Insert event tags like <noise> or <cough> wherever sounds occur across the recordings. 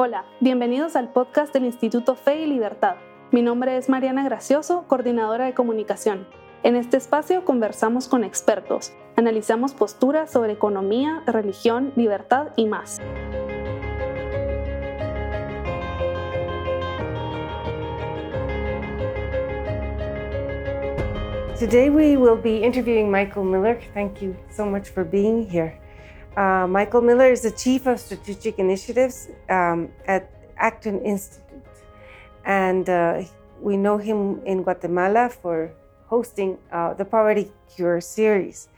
Hola, bienvenidos al podcast del Instituto Fe y Libertad. Mi nombre es Mariana Gracioso, coordinadora de comunicación. En este espacio conversamos con expertos, analizamos posturas sobre economía, religión, libertad y más. Today we will be interviewing Michael Miller. Thank you so much for being here. Uh, Michael Miller is the Chief of Strategic Initiatives um, at Acton Institute. And uh, we know him in Guatemala for hosting uh, the Poverty Cure series.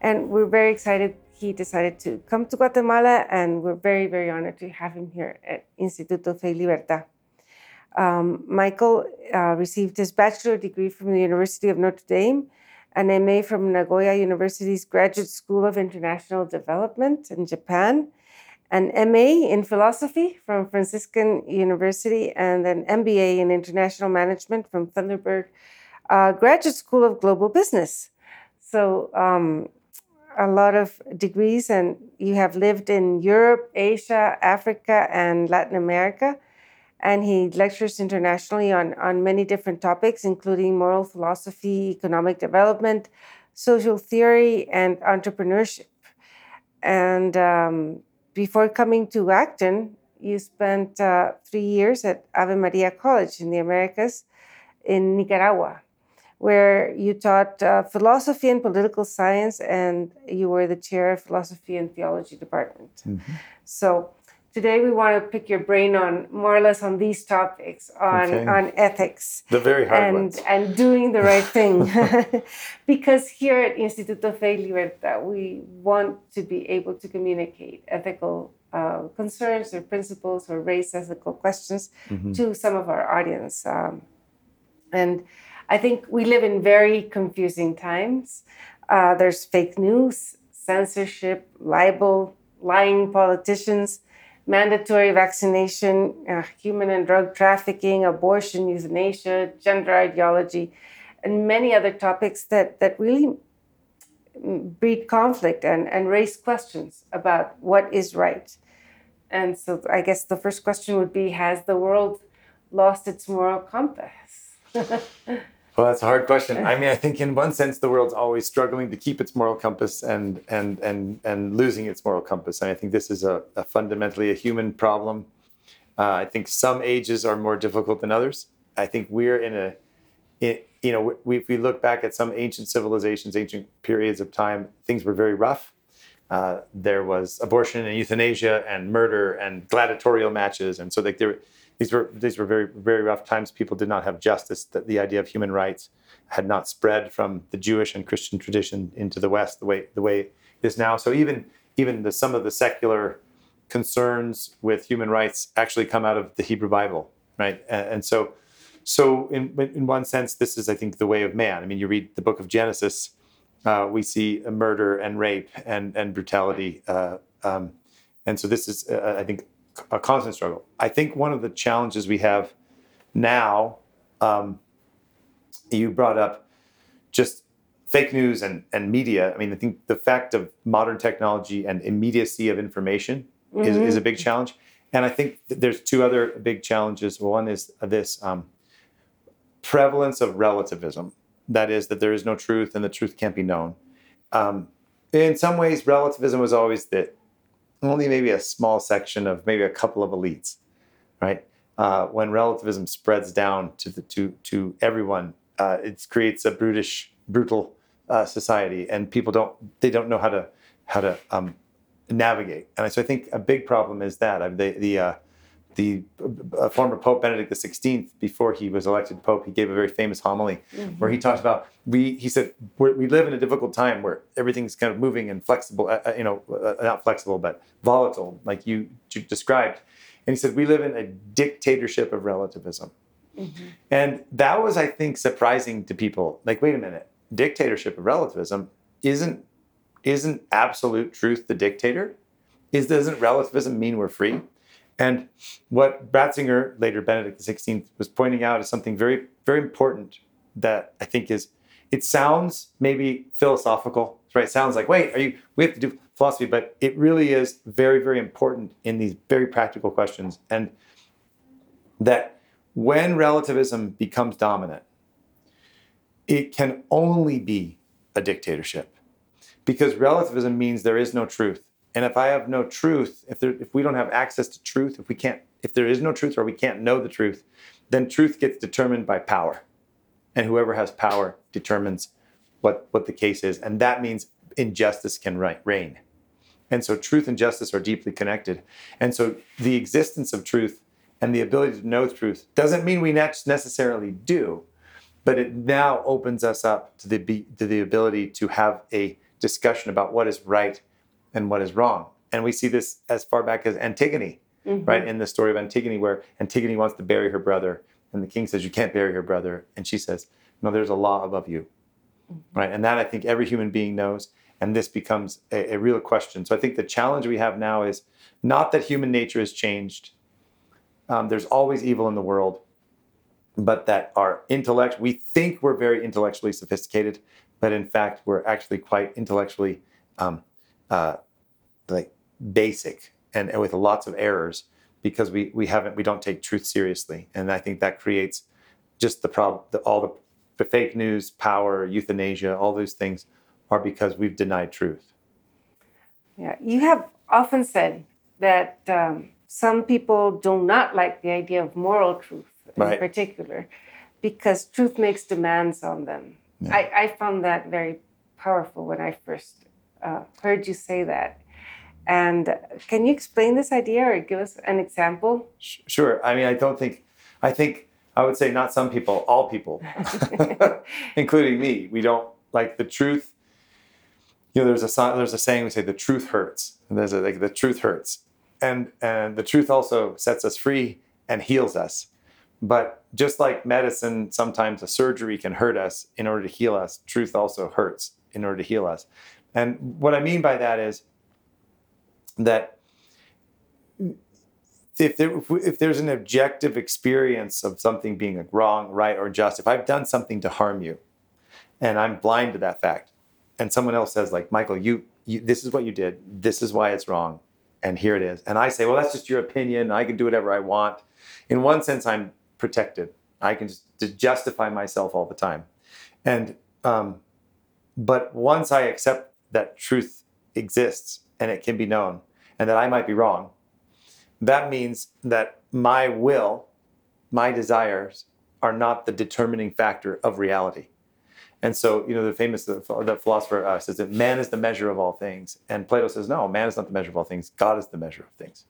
And we're very excited he decided to come to Guatemala, and we're very, very honored to have him here at Instituto Fe Libertad. Um, Michael uh, received his bachelor degree from the University of Notre Dame, an MA from Nagoya University's Graduate School of International Development in Japan, an MA in philosophy from Franciscan University, and an MBA in international management from Thunderbird uh, Graduate School of Global Business. So, um, a lot of degrees, and you have lived in Europe, Asia, Africa, and Latin America and he lectures internationally on, on many different topics, including moral philosophy, economic development, social theory, and entrepreneurship. And um, before coming to Acton, you spent uh, three years at Ave Maria College in the Americas in Nicaragua, where you taught uh, philosophy and political science, and you were the chair of philosophy and theology department. Mm-hmm. So Today we want to pick your brain on more or less on these topics on okay. on ethics. The very hard and, ones. And doing the right thing. <laughs> <laughs> because here at Instituto Fe Libertad we want to be able to communicate ethical uh, concerns or principles or raise ethical questions mm-hmm. to some of our audience. Um, and I think we live in very confusing times. Uh, there's fake news, censorship, libel, lying politicians mandatory vaccination, uh, human and drug trafficking, abortion, euthanasia, gender ideology, and many other topics that, that really breed conflict and, and raise questions about what is right. And so I guess the first question would be Has the world lost its moral compass? <laughs> Well, that's a hard question. I mean, I think in one sense the world's always struggling to keep its moral compass and and and and losing its moral compass. And I think this is a, a fundamentally a human problem. Uh, I think some ages are more difficult than others. I think we're in a, in, you know, we, if we look back at some ancient civilizations, ancient periods of time, things were very rough. Uh, there was abortion and euthanasia and murder and gladiatorial matches, and so like there these were these were very very rough times. People did not have justice. That the idea of human rights had not spread from the Jewish and Christian tradition into the West the way the way it is now. So even even the, some of the secular concerns with human rights actually come out of the Hebrew Bible, right? And, and so so in in one sense, this is I think the way of man. I mean, you read the book of Genesis, uh, we see murder and rape and and brutality. Uh, um, and so this is, uh, I think, a constant struggle. I think one of the challenges we have now, um, you brought up just fake news and, and media. I mean, I think the fact of modern technology and immediacy of information mm-hmm. is, is a big challenge. And I think there's two other big challenges. One is this um, prevalence of relativism. That is, that there is no truth and the truth can't be known. Um, in some ways, relativism was always that only maybe a small section of maybe a couple of elites, right? Uh, when relativism spreads down to the to to everyone, uh, it creates a brutish, brutal uh, society, and people don't they don't know how to how to um, navigate. And so I think a big problem is that the the uh, the uh, former Pope Benedict XVI, before he was elected Pope, he gave a very famous homily mm-hmm. where he talked about we. He said we live in a difficult time where everything's kind of moving and flexible. Uh, uh you know, uh, not flexible, but volatile, like you, you, described. And he said we live in a dictatorship of relativism, mm-hmm. and that was, I think, surprising to people. Like, wait a minute, dictatorship of relativism isn't isn't absolute truth the dictator? Is doesn't relativism mean we're free? And what Ratzinger, later Benedict XVI, was pointing out is something very, very important that I think is, it sounds maybe philosophical, right? It sounds like, wait, are you, we have to do, philosophy, but it really is very, very important in these very practical questions. And that when relativism becomes dominant, it can only be a dictatorship because relativism means there is no truth. And if I have no truth, if, there, if we don't have access to truth, if we can't, if there is no truth or we can't know the truth, then truth gets determined by power. And whoever has power determines what, what the case is. And that means injustice can reign. And so truth and justice are deeply connected. And so the existence of truth and the ability to know truth doesn't mean we necessarily do, but it now opens us up to the, to the ability to have a discussion about what is right and what is wrong. And we see this as far back as Antigone, mm-hmm. right? In the story of Antigone, where Antigone wants to bury her brother, and the king says, You can't bury your brother. And she says, No, there's a law above you, mm-hmm. right? And that I think every human being knows. And this becomes a, a real question. So I think the challenge we have now is not that human nature has changed. Um, there's always evil in the world, but that our intellect, we think we're very intellectually sophisticated, but in fact, we're actually quite intellectually um, uh, like basic and, and, with lots of errors because we we haven't we don't take truth seriously, and I think that creates just the problem. The, all the, the fake news, power, euthanasia, all those things are because we've denied truth. Yeah, you have often said that um, some people do not like the idea of moral truth in right. particular because truth makes demands on them. Yeah. I, I found that very powerful when I first uh, heard you say that. And can you explain this idea or give us an example? Sure. I mean, I don't think, I think I would say not some people, all people, <laughs> <laughs> including me. We don't like the truth. You know, there's a there's a saying we say the truth hurts. And there's a like the truth hurts, and and the truth also sets us free and heals us. But just like medicine, sometimes a surgery can hurt us in order to heal us. Truth also hurts in order to heal us. And what I mean by that is that if, there, if there's an objective experience of something being wrong, right, or just, if I've done something to harm you, and I'm blind to that fact, and someone else says, like, Michael, you, you this is what you did, this is why it's wrong, and here it is, and I say, well, that's just your opinion. I can do whatever I want. In one sense, I'm protected. I can just justify myself all the time, and um, but once I accept that truth exists and it can be known and that I might be wrong, that means that my will, my desires are not the determining factor of reality. And so, you know, the famous the, the philosopher uh, says that man is the measure of all things, and Plato says no, man is not the measure of all things. God is the measure of things.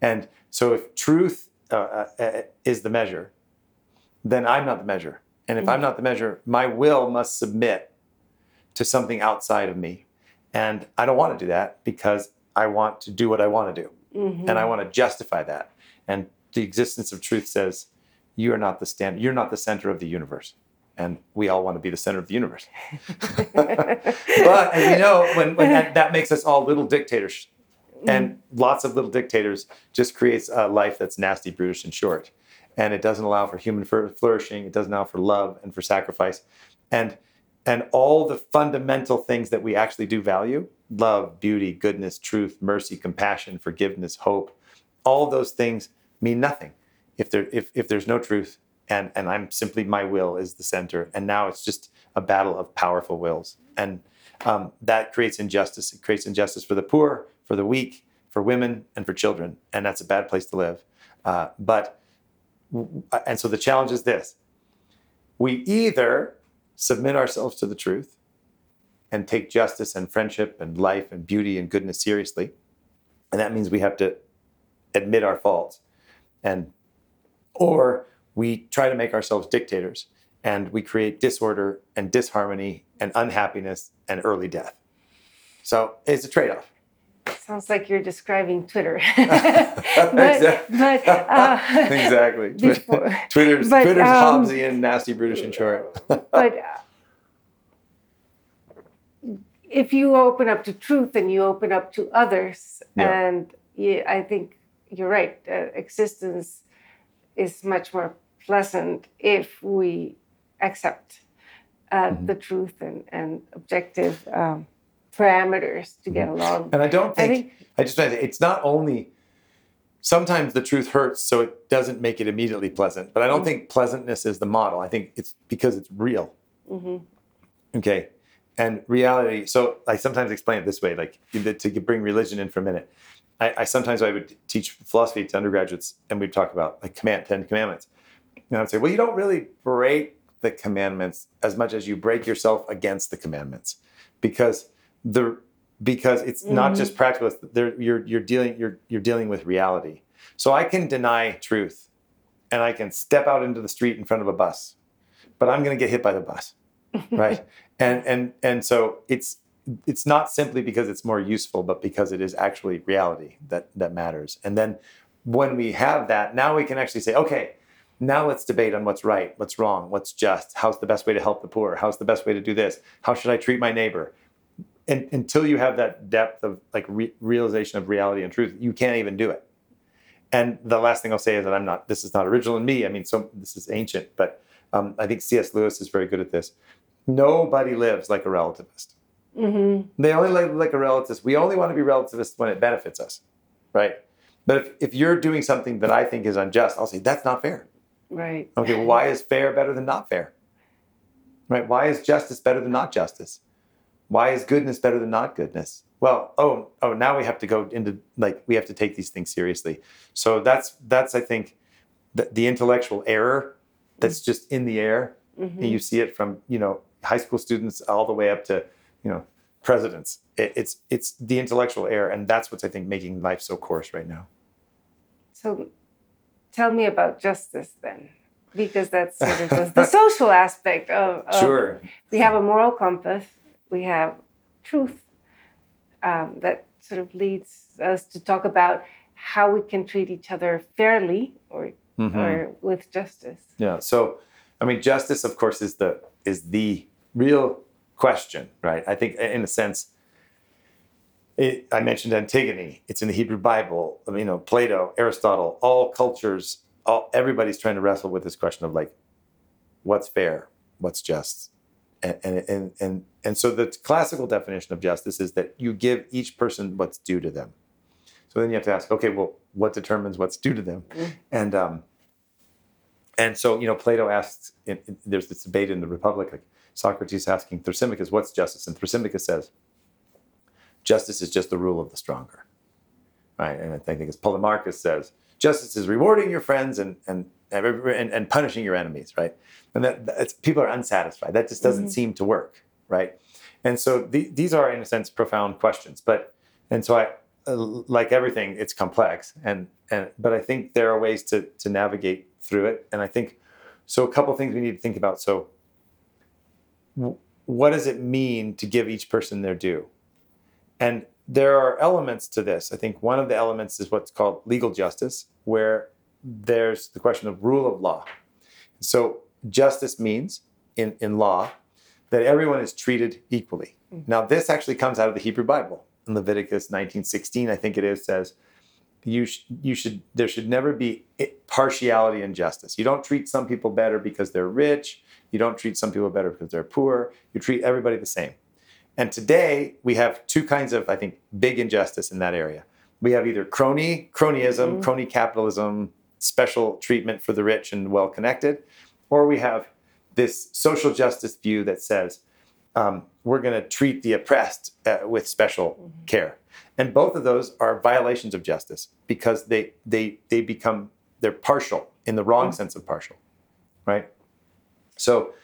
And so, if truth uh, uh, uh is the measure, then I'm not the measure. And if mm-hmm. I'm not the measure, my will must submit to something outside of me. And I don't want to do that because I want to do what I want to do. Mm-hmm. And I want to justify that. And the existence of truth says, you are not the stand, you're not the center of the universe. And we all want to be the center of the universe. <laughs> but as you know, when, when that, that, makes us all little dictators. And mm-hmm. lots of little dictators just creates a life that's nasty, brutish, and short. And it doesn't allow for human flourishing. It doesn't allow for love and for sacrifice. And and all the fundamental things that we actually do value love, beauty, goodness, truth, mercy, compassion, forgiveness, hope all those things mean nothing if, there, if, if there's no truth and, and I'm simply my will is the center. And now it's just a battle of powerful wills. And um, that creates injustice. It creates injustice for the poor, for the weak, for women, and for children. And that's a bad place to live. Uh, but, and so the challenge is this we either submit ourselves to the truth and take justice and friendship and life and beauty and goodness seriously. And that means we have to admit our faults. And or we try to make ourselves dictators and we create disorder and disharmony and unhappiness and early death. So it's a trade-off. Sounds like you're describing Twitter. <laughs> but, but uh, <laughs> exactly. <laughs> Before, Twitter's but, Twitter's um, Hobbesian, nasty, British and short. but uh, if you open up to truth and you open up to others, yeah. and yeah, I think you're right. Uh, existence is much more pleasant if we accept uh, mm-hmm. the truth and, and objective um, parameters to get mm-hmm. along. And I don't I think, I, just think it's not only sometimes the truth hurts, so it doesn't make it immediately pleasant. But I don't mm. think pleasantness is the model. I think it's because it's real. Mm-hmm. Okay. And reality, so I sometimes explain it this way, like to bring religion in for a minute. I, I sometimes I would teach philosophy to undergraduates and we'd talk about like command, Ten Commandments. And I'd say, well, you don't really break the commandments as much as you break yourself against the commandments. Because the because it's not mm-hmm. just practical, it's, there, you're you're dealing you're you're dealing with reality. So I can deny truth and I can step out into the street in front of a bus, but I'm gonna get hit by the bus. <laughs> Right. and and and so it's it's not simply because it's more useful, but because it is actually reality that that matters. And then when we have that, now we can actually say, okay, now let's debate on what's right, what's wrong, what's just, how's the best way to help the poor, how's the best way to do this, how should I treat my neighbor. And until you have that depth of like re- realization of reality and truth, you can't even do it. And the last thing I'll say is that I'm not. This is not original in me. I mean, so this is ancient, but um, I think C.S. Lewis is very good at this. Nobody lives like a relativist. They only live like a relativist. We only want to be relativists when it benefits us, right? But if, if you're doing something that I think is unjust, I'll say that's not fair. Right. Okay, well, why is fair better than not fair? Right? Why is justice better than not justice? Why is goodness better than not goodness? Well, oh, oh, now we have to go into like we have to take these things seriously. So that's that's I think the, the intellectual error that's mm-hmm. just in the air. Mm-hmm. And you see it from you know high school students all the way up to you know presidents. It, it's it's the intellectual error, and that's what's I think making life so coarse right now. So tell me about justice then, because that's sort of the, the social aspect of, of <laughs> Sure. we have a moral compass, we have truth um, that sort of leads us to talk about how we can treat each other fairly or Mhm. or with justice. Yeah. So, I mean, justice, of course, is the is the real question, right? I think, in a sense, it, I mentioned Antigone. It's in the Hebrew Bible. You know, Plato, Aristotle, all cultures, all everybody's trying to wrestle with this question of like, what's fair, what's just, and and and and, so the classical definition of justice is that you give each person what's due to them. So then you have to ask, okay, well, what determines what's due to them? And um, and so, you know, Plato asks, in, in- there's this debate in the Republic, like Socrates asking Thrasymachus, what's justice? And Thrasymachus says, justice is just the rule of the stronger. Right? And I think as Polemarchus says, justice is rewarding your friends and, and, and, and punishing your enemies, right? And that, that's, people are unsatisfied. That just doesn't seem to work, right? And so the, these are, in a sense, profound questions. But, and so I, uh, like everything, it's complex. And, and, but I think there are ways to, to navigate through it. And I think, so a couple things we need to think about. So w- what does it mean to give each person their due? And there are elements to this. I think one of the elements is what's called legal justice, where there's the question of rule of law. So justice means in, in law that everyone is treated equally. Mm-hmm. Now, this actually comes out of the Hebrew Bible. In Leviticus 19:16, I think it is, says you sh- you should there should never be partiality and justice. You don't treat some people better because they're rich. You don't treat some people better because they're poor. You treat everybody the same. And today we have two kinds of, I think, big injustice in that area. We have either crony, cronyism, crony capitalism, special treatment for the rich and well connected, or we have this social justice view that says um, we're going to treat the oppressed uh, with special care. And both of those are violations of justice because they they they become they're partial in the wrong sense of partial, right? So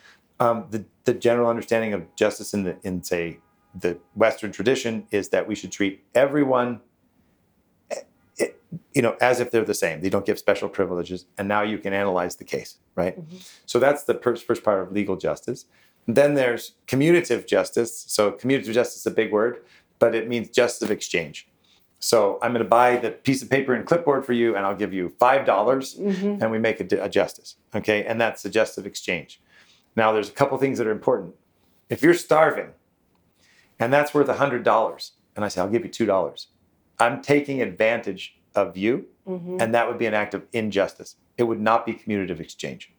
um, the the general understanding of justice in the in say the Western tradition is that we should treat everyone, eh, eh, you know, as if they're the same. They don't give special privileges, and now you can analyze the case, right? So that's the first first part of legal justice. Then there's commutative justice. So commutative justice is a big word, but it means justice of exchange. So I'm going to buy the piece of paper and clipboard for you, and I'll give you five dollars, and we make a, a justice. Okay, and that's the justice of exchange. Now, there's a couple things that are important. If you're starving, and that's worth hundred dollars, and I say I'll give you two dollars, I'm taking advantage of you, mm-hmm. and that would be an act of injustice. It would not be commutative exchange.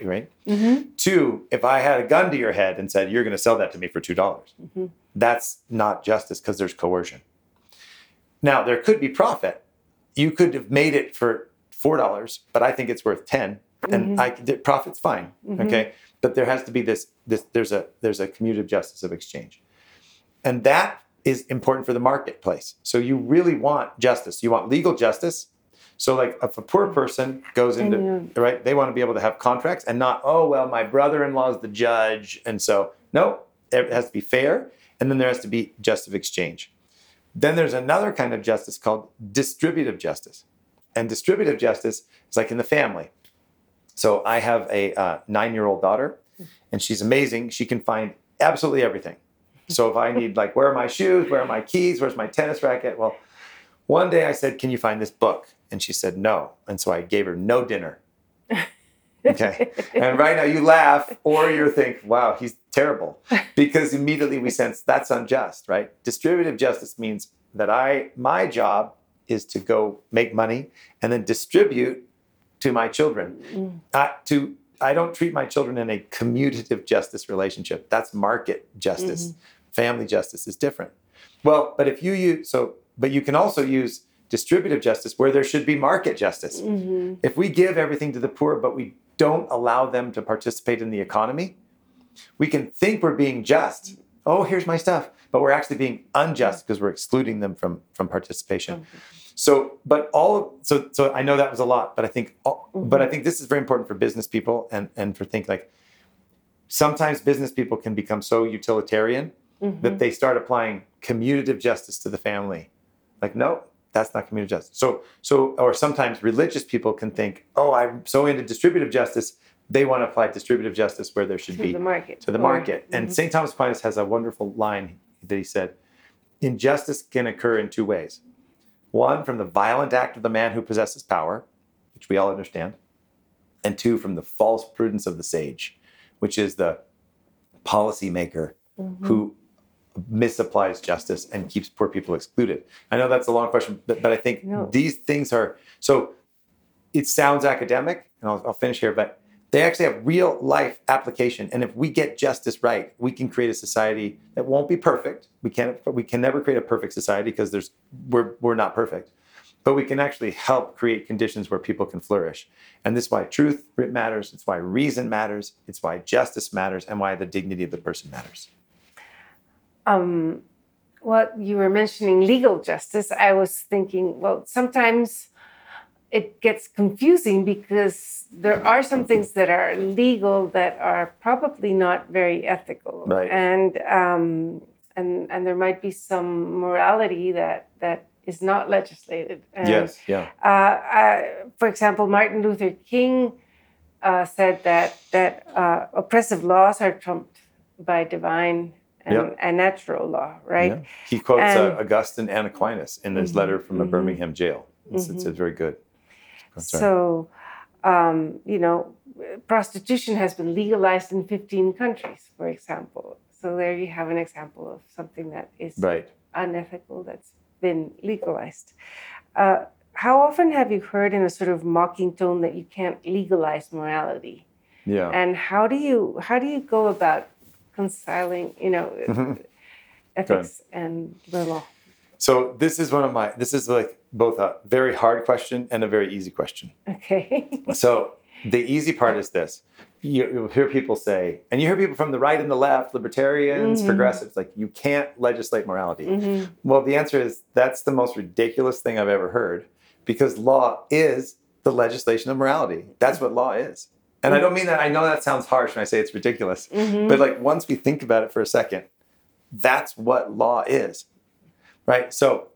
right? Mm-hmm. Two, if I had a gun to your head and said, you're going to sell that to me for $2, dollars mm-hmm. that's not justice because there's coercion. Now, there could be profit. You could have made it for $4, but I think it's worth 10 and I, the profit's fine. Okay. But there has to be this, this, there's a, there's a commutative justice of exchange. And that is important for the marketplace. So you really want justice. You want legal justice. So like if a poor person goes into right, they want to be able to have contracts and not, oh well, my brother-in-law is the judge. And so no, it has to be fair. And then there has to be just of exchange. Then there's another kind of justice called distributive justice. And distributive justice is like in the family. So I have a uh, nine-year-old daughter, and she's amazing. She can find absolutely everything. So if I need like, where are my shoes? Where are my keys? Where's my tennis racket? Well, one day I said, "Can you find this book?" And she said, "No." And so I gave her no dinner. <laughs> Okay. and right now you laugh or you think, "Wow, he's terrible," because immediately we sense that's unjust, right? Distributive justice means that I my job is to go make money and then distribute to my children. Uh, to I don't treat my children in a commutative justice relationship. That's market justice. Family justice is different. Well, but if you use so, but you can also use distributive justice where there should be market justice. If we give everything to the poor, but we don't allow them to participate in the economy, we can think we're being just. Oh, here's my stuff, but we're actually being unjust because we're excluding them from from participation. So, but all so so I know that was a lot, but I think all, but I mm-hmm. think this is very important for business people and and for think like sometimes business people can become so utilitarian that mm-hmm. they start applying commutative justice to the family. Like, no, that's not commutative justice. So so or sometimes religious people can think, oh, I'm so into distributive justice, they want to apply distributive justice where there should To be the market. to the Or- market. And mm-hmm. St. Thomas Aquinas has a wonderful line that he said injustice can occur in two ways. One, from the violent act of the man who possesses power, which we all understand. And two, from the false prudence of the sage, which is the policymaker mm-hmm. who misapplies justice and keeps poor people excluded. I know that's a long question, but, but I think No. these things are so it sounds academic, and I'll, I'll finish here, but they actually have real life application. And if we get justice right, we can create a society that won't be perfect. We can't, we can never create a perfect society because there's we're we're not perfect. But we can actually help create conditions where people can flourish. And this is why truth matters. It's why reason matters. It's why justice matters, and why the dignity of the person matters. um, what you were mentioning legal justice, I was thinking, well, sometimes it gets confusing because there are some things that are legal that are probably not very ethical, Right. and um, and and there might be some morality that that is not legislated. And, yes. Yeah. uh, uh, for example, Martin Luther King uh, said that that uh, oppressive laws are trumped by divine and, Yep. and natural law, right? Yeah. He quotes uh, And- Augustine and Aquinas in his letter from a Birmingham jail. It's, it's, it's very good. Sorry. So, um, you know, prostitution has been legalized in 15 countries, for example. So there you have an example of something that is right. unethical that's been legalized. Uh, how often have you heard in a sort of mocking tone that you can't legalize morality? Yeah. And how do you how do you go about reconciling, you know, ethics and the law? So this is one of my. This is like both a very hard question and a very easy question. Okay. <laughs> So the easy part is this: you, you'll hear people say, and you hear people from the right and the left, libertarians, mm-hmm. progressives, like you can't legislate morality. Mm-hmm. Well, the answer is that's the most ridiculous thing I've ever heard, because law is the legislation of morality. That's what law is. And I don't mean that. I know that sounds harsh when I say it's ridiculous, mm-hmm. but like once we think about it for a second, that's what law is, right? So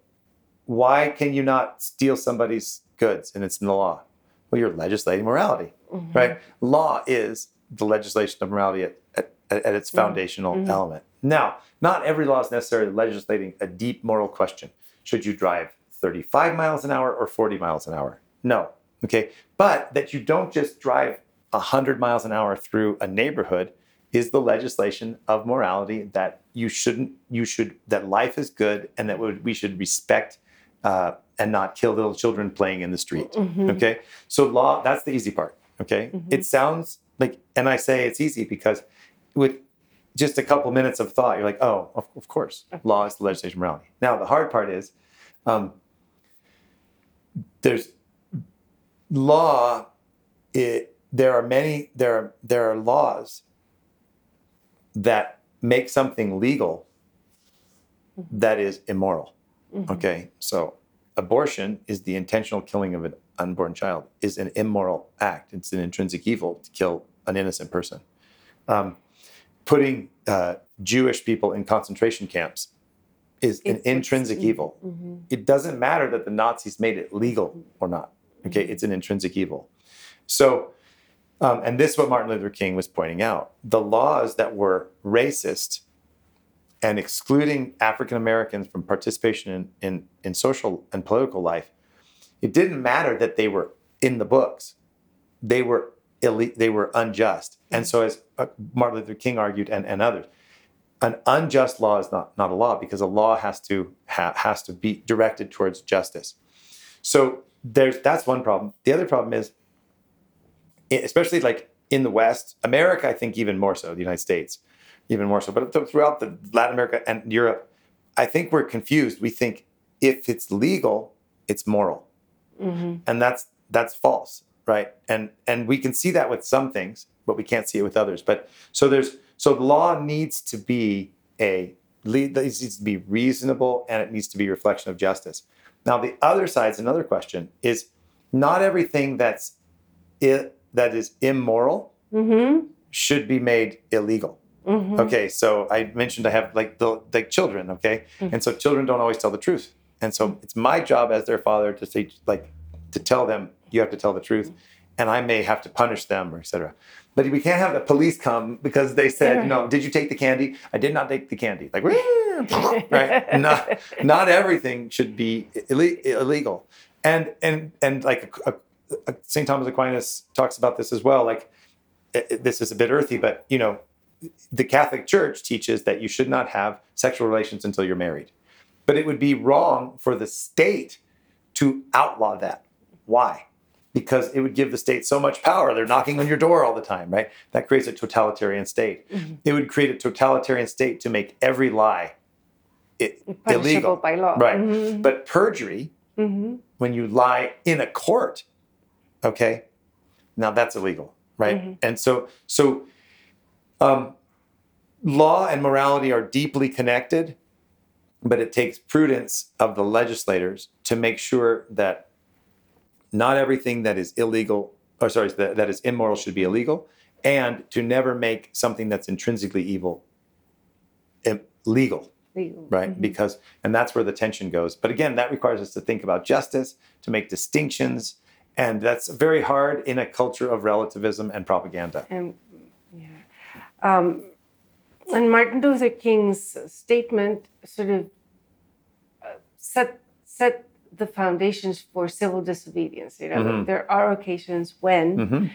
why can you not steal somebody's goods and it's in the law? Well, you're legislating morality, mm-hmm. right? Law is the legislation of morality at, at, at its mm-hmm. foundational mm-hmm. element. Now, not every law is necessarily legislating a deep moral question. Should you drive 35 miles an hour or 40 miles an hour? No. Okay. But that you don't just drive 100 miles an hour through a neighborhood is the legislation of morality that you shouldn't, you should, that life is good and that we should respect uh, and not kill little children playing in the street. Okay. So law, that's the easy part. Okay. It sounds like, and I say it's easy because with just a couple minutes of thought, you're like, oh, of, of course, law is the legislation morality. Now, the hard part is um, there's law. It, there are many there are there are laws that make something legal that is immoral. Okay, so abortion is the intentional killing of an unborn child is an immoral act. It's an intrinsic evil to kill an innocent person. Um, putting uh, Jewish people in concentration camps is an It's- intrinsic it's- evil. It doesn't matter that the Nazis made it legal or not. Okay, it's an intrinsic evil. So, um, and this is what Martin Luther King was pointing out: the laws that were racist and excluding African Americans from participation in, in, in social and political life, it didn't matter that they were in the books. They were ille- they were unjust. And so, as uh, Martin Luther King argued, and, and others, an unjust law is not, not a law because a law has to ha- has to be directed towards justice. So there's that's one problem. The other problem is, especially like in the West, America, I think even more so, the United States, even more so, but throughout the Latin America and Europe, I think we're confused. We think if it's legal, it's moral, and that's that's false, right? And and we can see that with some things, but we can't see it with others. But so there's so law needs to be a it needs to be reasonable and it needs to be a reflection of justice. Now the other side is another question: is not everything that's i- that is immoral Mm-hmm. should be made illegal. Mm-hmm. Okay, so I mentioned I have like the like children, okay, mm-hmm. and so children don't always tell the truth, and so it's my job as their father to say like to tell them you have to tell the truth, mm-hmm. and I may have to punish them or etc. But we can't have the police come because they said, Right. "No, did you take the candy? I did not take the candy." Like, <laughs> right? Not not everything should be ille- illegal, and and and like a, a, St. Thomas Aquinas talks about this as well. Like, it- this is a bit earthy, but you know, the Catholic Church teaches that you should not have sexual relations until you're married. But it would be wrong for the state to outlaw that. Why? Because it would give the state so much power. They're knocking on your door all the time, right? That creates a totalitarian state. It would create a totalitarian state to make every lie i- Punishable illegal. by law. Right. Mhm. But perjury, Mhm. when you lie in a court, okay, now that's illegal, right? And so, so um, law and morality are deeply connected, but it takes prudence of the legislators to make sure that not everything that is illegal, or sorry, that, that is immoral should be illegal, and to never make something that's intrinsically evil legal Legal. right? Because and that's where the tension goes. But again that requires us to think about justice to make distinctions and that's very hard in a culture of relativism and propaganda. And um, and Martin Luther King's statement sort of uh, set set the foundations for civil disobedience. You know, Mhm. there are occasions when, Mhm.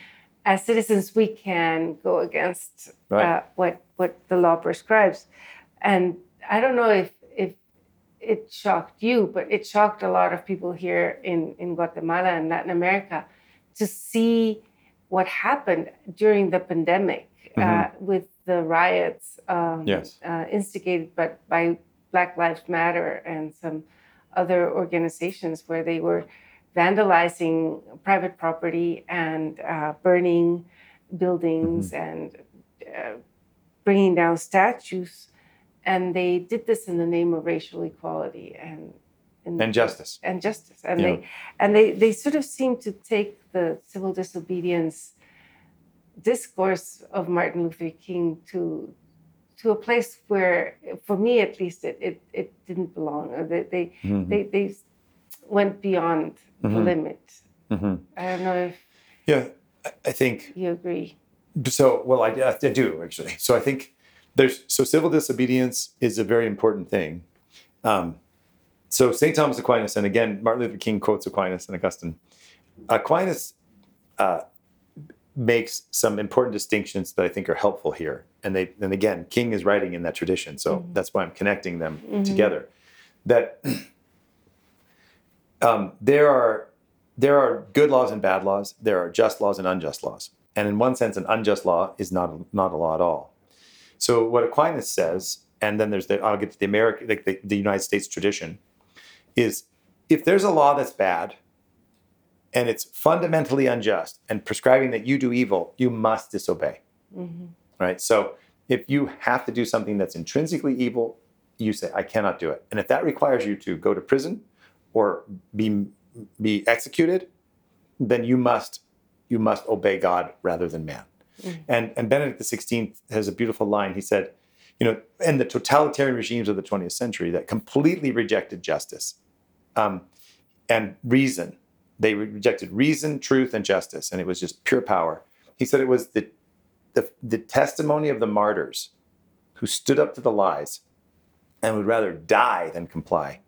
as citizens, we can go against Right. uh, what what the law prescribes, and I don't know if if it shocked you, but it shocked a lot of people here in in Guatemala and Latin America to see what happened during the pandemic uh, with the riots um, Yes. uh, instigated by, by Black Lives Matter and some other organizations where they were vandalizing private property and uh, burning buildings and uh, bringing down statues. And they did this in the name of racial equality and and justice and justice. And Yeah. they and they they sort of seem to take the civil disobedience discourse of Martin Luther King to to a place where, for me at least, it it, it didn't belong. They they, Mhm. they they went beyond the Mhm. limit. Mhm. I don't know if yeah I- i think you agree. so well I, I do actually so i think there's so civil disobedience is a very important thing um, so st thomas aquinas and again martin luther king quotes aquinas and augustine aquinas uh, makes some important distinctions that i think are helpful here. And they and again king is writing in that tradition so that's why i'm connecting them together. That <clears throat> um, there are there are good laws and bad laws. There are just laws and unjust laws. And in one sense, an unjust law is not, not a law at all. So what Aquinas says, and then there's the, I'll get to the American, like the, the United States tradition, is if there's a law that's bad and it's fundamentally unjust and prescribing that you do evil, you must disobey. Mm-hmm. Right? So if you have to do something that's intrinsically evil, you say, I cannot do it. And if that requires you to go to prison or be be executed, then you must you must obey God rather than man. Mm-hmm. And and Benedict XVI has a beautiful line. He said, you know, in the totalitarian regimes of the 20th century that completely rejected justice um, and reason, they rejected reason, truth, and justice, and it was just pure power. He said it was the the, the testimony of the martyrs who stood up to the lies and would rather die than comply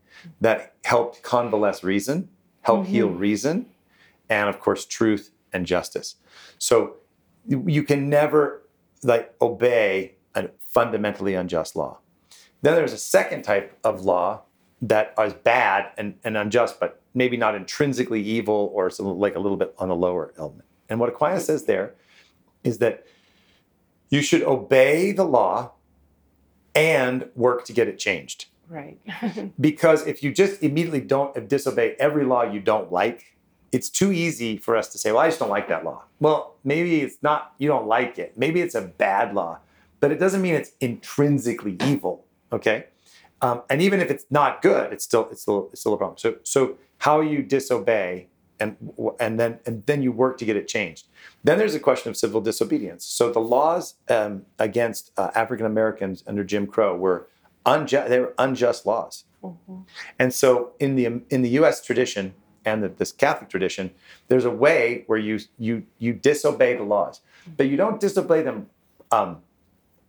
that helped convalesce reason, help mm-hmm. heal reason, and of course, truth and justice. So you can never like obey a fundamentally unjust law. Then there's a second type of law that is bad and, and unjust, but maybe not intrinsically evil or like a little bit on a lower element. And what Aquinas says there is that you should obey the law and work to get it changed. Right. <laughs> because if you just immediately don't disobey every law you don't like, it's too easy for us to say, well, I just don't like that law. Well, maybe it's not, you don't like it. Maybe it's a bad law, but it doesn't mean it's intrinsically evil. Okay. Um, and even if it's not good, it's still, it's still, it's still a problem. So, so how you disobey and and then and then you work to get it changed. Then there's a question of civil disobedience. So the laws um, against uh, African Americans under Jim Crow were unjust. They were unjust laws. Mm-hmm. And so in the in the U.S. tradition and the, this Catholic tradition, there's a way where you you you disobey the laws, but you don't disobey them. Um,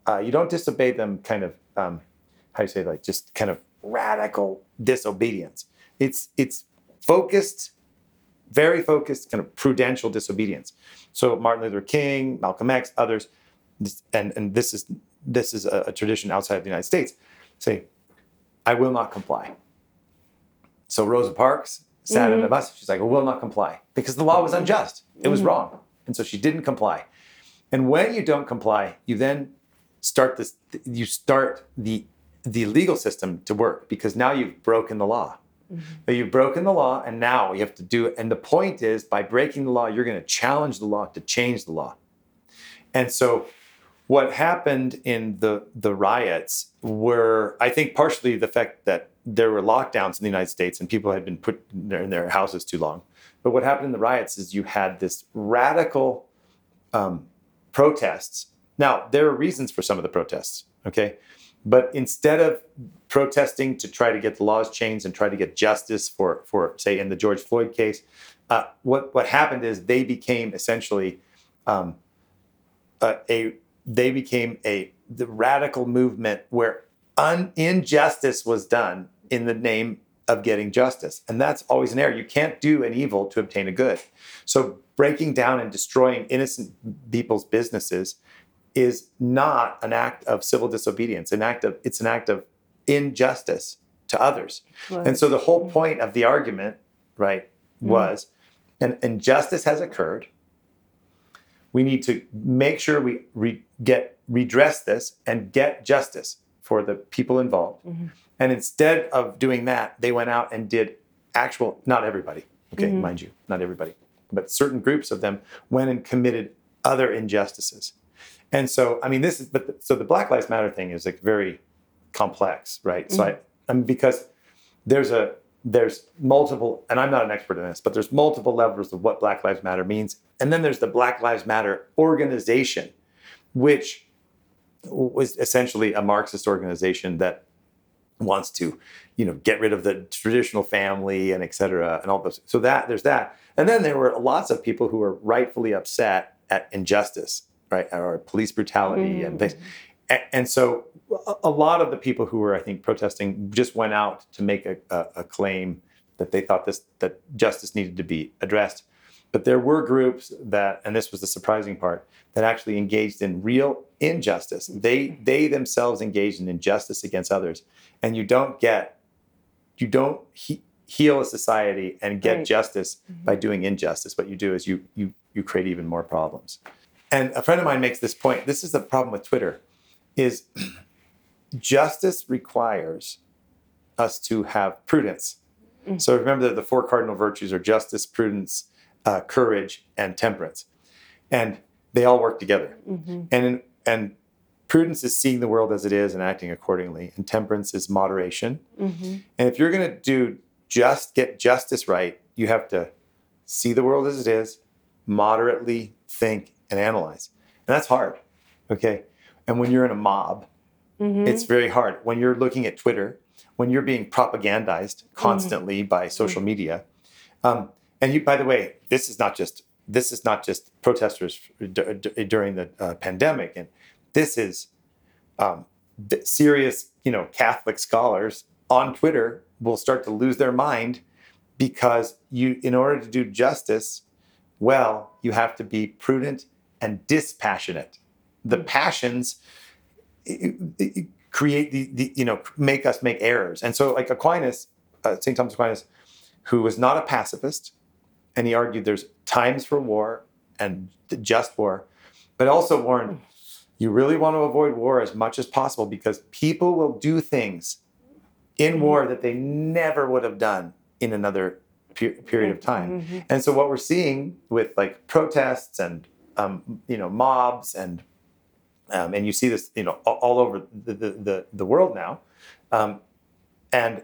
uh, you don't disobey them. Kind of um, how you say like just kind of radical disobedience. It's it's focused very focused, kind of prudential disobedience. So Martin Luther King, Malcolm X, others, and, and this is this is a, a tradition outside of the United States, say, I will not comply. So Rosa Parks sat mm-hmm. in a bus. She's like, I will not comply because the law was unjust. It was mm-hmm. wrong. And so she didn't comply. And when you don't comply, you then start this, you start the the legal system to work because now you've broken the law. Mm-hmm. But you've broken the law, and now you have to do it. And the point is, by breaking the law, you're going to challenge the law to change the law. And so, what happened in the the riots were, I think, partially the fact that there were lockdowns in the United States and people had been put in their, in their houses too long. But what happened in the riots is you had this radical um, protests. Now, there are reasons for some of the protests. Okay, but instead of protesting to try to get the laws changed and try to get justice for, for say, in the George Floyd case, uh, what what happened is they became essentially um, a, a, they became a the radical movement where un, injustice was done in the name of getting justice, and that's always an error. You can't do an evil to obtain a good. So breaking down and destroying innocent people's businesses is not an act of civil disobedience. An act of it's an act of injustice to others. Right. And so the whole point of the argument, right, mm-hmm. was an injustice has occurred. We need to make sure we re- get redress this and get justice for the people involved. Mm-hmm. And instead of doing that, they went out and did actual, not everybody, okay, mm-hmm. mind you, not everybody, but certain groups of them went and committed other injustices. And so, I mean, this is, but so the Black Lives Matter thing is like very complex, right? Mm-hmm. So I, I mean, because there's a, there's multiple, and I'm not an expert in this, but there's multiple levels of what Black Lives Matter means. And then there's the Black Lives Matter organization, which was essentially a Marxist organization that wants to, you know, get rid of the traditional family and et cetera, and all those. So that there's that. And then there were lots of people who were rightfully upset at injustice right, or police brutality mm. and things. And, and, so a lot of the people who were, I think, protesting just went out to make a, a, a claim that they thought this that justice needed to be addressed. But there were groups that, and this was the surprising part, that actually engaged in real injustice. They they themselves engaged in injustice against others, and you don't get, you don't he, heal a society and get right. justice mm-hmm. by doing injustice. What you do is you you you create even more problems. And a friend of mine makes this point. This is the problem with Twitter, is justice requires us to have prudence. Mm. So remember that the four cardinal virtues are justice, prudence, uh, courage, and temperance, and they all work together. Mm-hmm. And in, and prudence is seeing the world as it is and acting accordingly, and temperance is moderation. Mm-hmm. And if you're going to do just get justice right, you have to see the world as it is, moderately think and analyze, and that's hard. Okay, and when you're in a mob, it's very hard. When you're looking at Twitter, when you're being propagandized constantly by social media, um, and you, by the way, this is not just this is not just protesters d- d- during the uh, pandemic, and this is um, th- serious, you know, Catholic scholars on Twitter will start to lose their mind because you, in order to do justice well, you have to be prudent and dispassionate. The hmm. passions i- i- create the, the, you know, make us make errors. And so, like Aquinas, uh, St. Thomas Aquinas, who was not a pacifist, and he argued there's times for war and just war, but also warned hmm. you really want to avoid war as much as possible because people will do things in hmm. war that they never would have done in another period of time. Mm-hmm. And so what we're seeing with like protests and um, you know mobs and um, and you see this you know all, over the, the, the, world now. Um, and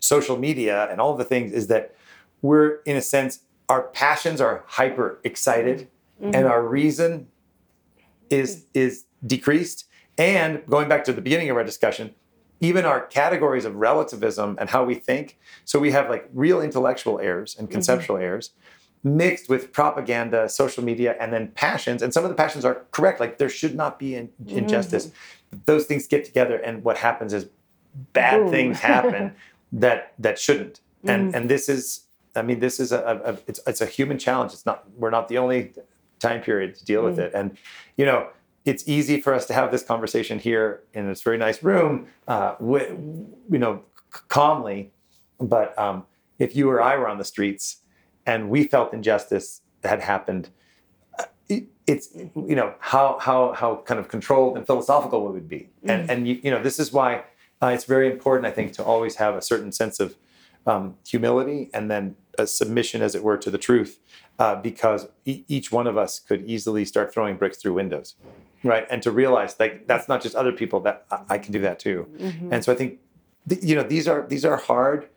social media and all the things is that we're in a sense our passions are hyper excited and our reason is is decreased. And going back to the beginning of our discussion even our categories of relativism and how we think. So we have like real intellectual errors and conceptual errors mixed with propaganda social media and then passions. And some of the passions are correct. Like there should not be in, injustice. Those things get together and what happens is bad Boom. things happen <laughs> that that shouldn't. And and this is i mean this is a, a, it's, it's a human challenge. It's not we're not the only time period to deal with it. And you know it's easy for us to have this conversation here in this very nice room uh, wi- you know calmly. But um, if you or i were on the streets and we felt injustice had happened. Uh, it- it's you know how how how kind of controlled and philosophical it would be? And and you, you know this is why uh, it's very important i think to always have a certain sense of um, humility and then a submission as it were to the truth uh, because e- each one of us could easily start throwing bricks through windows right? And to realize like that's not just other people that i, I can do that too. And so i think th- you know these are these are hard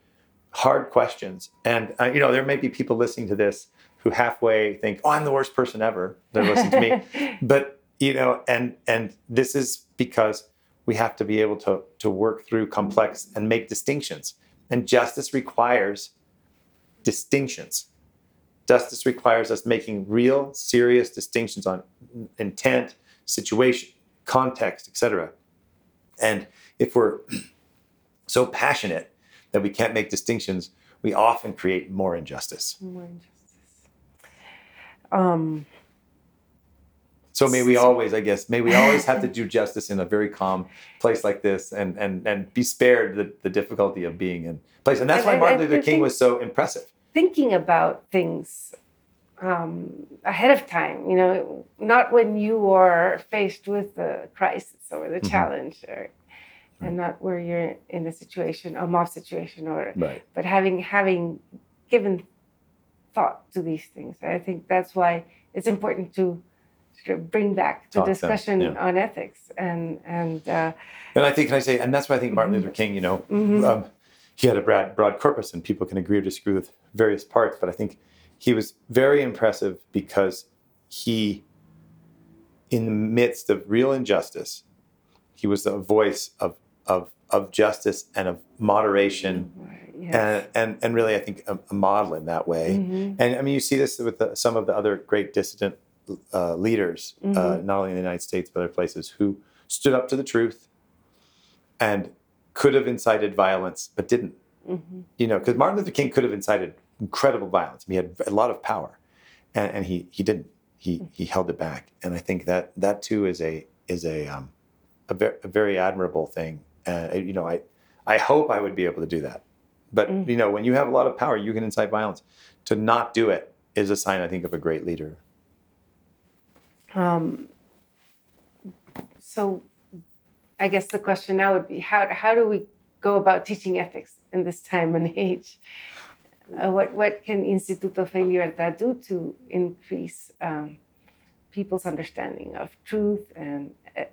hard questions. And uh, you know there may be people listening to this who halfway think oh i'm the worst person ever. They're listening to me. <laughs> But you know and and this is because we have to be able to to work through complex and make distinctions. And justice requires distinctions. Justice requires us making real serious distinctions on intent situation context etc and if we're <clears throat> so passionate that we can't make distinctions we often create more injustice More injustice. Um, So may we always, I guess, may we always have to <laughs> do justice in a very calm place like this, and and and be spared the, the difficulty of being in place. And that's why Martin Luther King was so impressive. thinking about things um, ahead of time, you know, not when you are faced with the crisis or the Mhm. challenge, or, and not where you're in a situation, a mob situation, or Right. but having having given thought to these things. I think that's why it's important to sort of bring back the Talk discussion yeah. on ethics and and uh, And I think, can I say, and that's why I think Martin Luther King, you know, Mhm. um, he had a broad, broad corpus, and people can agree or disagree with various parts. But I think he was very impressive because he, in the midst of real injustice, he was a voice of of of justice and of moderation, yes. and and and really, I think a, a model in that way. Mhm. And I mean, you see this with the, some of the other great dissident uh, leaders, uh, Mhm. not only in the United States but other places, who stood up to the truth and could have incited violence but didn't. Mhm. You know, because Martin Luther King could have incited incredible violence. He had a lot of power, and, and he he didn't. He he held it back, and I think that that too is a is a um, a, ver- a very admirable thing. Uh, you know, I I hope I would be able to do that. But Mm. you know, when you have a lot of power, you can incite violence. To not do it is a sign, I think, of a great leader. Um, so, I guess the question now would be how, how do we go about teaching ethics in this time and <laughs> age? Uh, what, what can Instituto Fe Libertad do to increase um, people's understanding of truth and,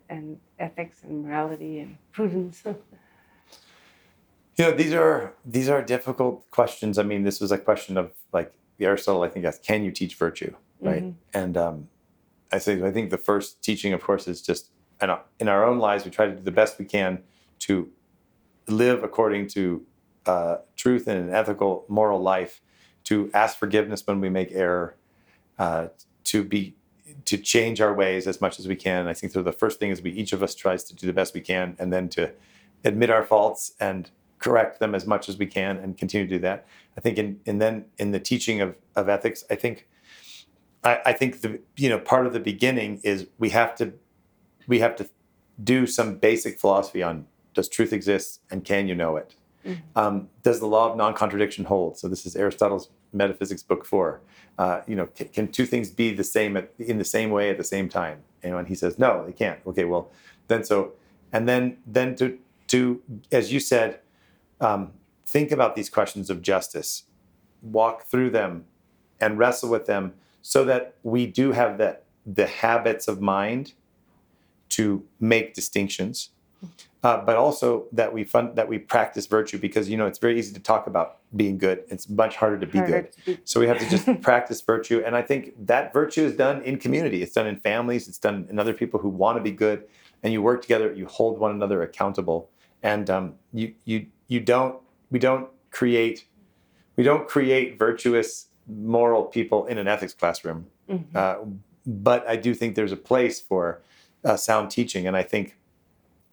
and ethics and morality and prudence? <laughs> you know, these are these are difficult questions. I mean, this was a question of like the Aristotle, I think, asked, "Can you teach virtue?" Right, mm-hmm. and um, I say I think the first teaching, of course, is just in our own lives we try to do the best we can to live according to uh, truth and an ethical, moral life, to ask forgiveness when we make error, uh, to be to change our ways as much as we can. I think so the first thing is we each of us tries to do the best we can, and then to admit our faults and correct them as much as we can and continue to do that. I think in and then in the teaching of, of ethics, I think I, I think the you know part of the beginning is we have to we have to do some basic philosophy on does truth exist and can you know it? Mm-hmm. Um, does the law of non-contradiction hold? So this is Aristotle's Metaphysics, Book Four. Uh, you know, can, can, two things be the same at, in the same way at the same time? You know, and he says no, they can't. Okay, well, then so, and then then to to as you said, um, think about these questions of justice, walk through them, and wrestle with them, so that we do have that the habits of mind to make distinctions, uh, but also that we fun, that we practice virtue because you know it's very easy to talk about being good. It's much harder to be harder good. To be- so we have to just <laughs> practice virtue, and I think that virtue is done in community. It's done in families. It's done in other people who want to be good, and you work together. You hold one another accountable, and um, you you you don't we don't create we don't create virtuous moral people in an ethics classroom. Mm-hmm. Uh, but I do think there's a place for uh, sound teaching, and I think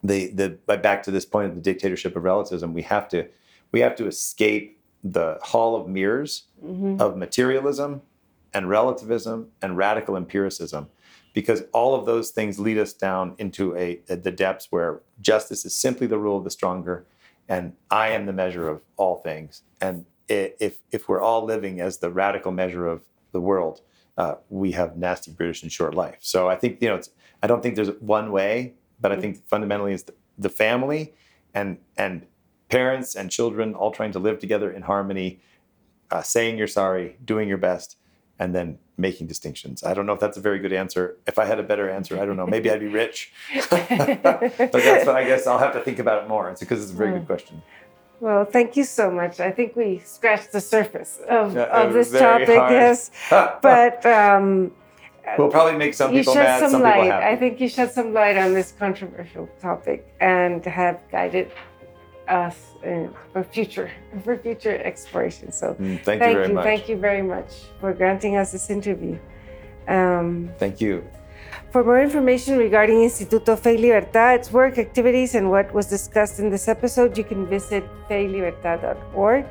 the the back to this point of the dictatorship of relativism, we have to we have to escape the hall of mirrors mm-hmm. of materialism and relativism and radical empiricism because all of those things lead us down into a, a, the depths where justice is simply the rule of the stronger and i am the measure of all things and if if we're all living as the radical measure of the world uh, we have nasty british and short life so i think you know i don't think there's one way but I think fundamentally is the, the family and and parents and children all trying to live together in harmony, uh, saying you're sorry, doing your best, and then making distinctions. I don't know if that's a very good answer. If I had a better answer, I don't know. Maybe I'd be rich. <laughs> but that's what I guess I'll have to think about it more. It's because it's a very good question. Well, thank you so much. I think we scratched the surface of, yeah, of this topic, hard. yes. <laughs> but um, We'll probably make some people mad, some, some light. people happy. I think you shed some light on this controversial topic and have guided us for future <laughs> for future exploration. So mm, thank, thank, you much. Thank you very much for granting us this interview. Um, thank you. For more information regarding Instituto Fe Libertad, its work, activities, and what was discussed in this episode, you can visit feylibertad.org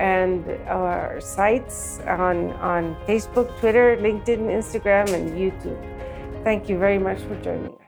and our sites on, on Facebook, Twitter, LinkedIn, Instagram, and YouTube. Thank you very much for joining.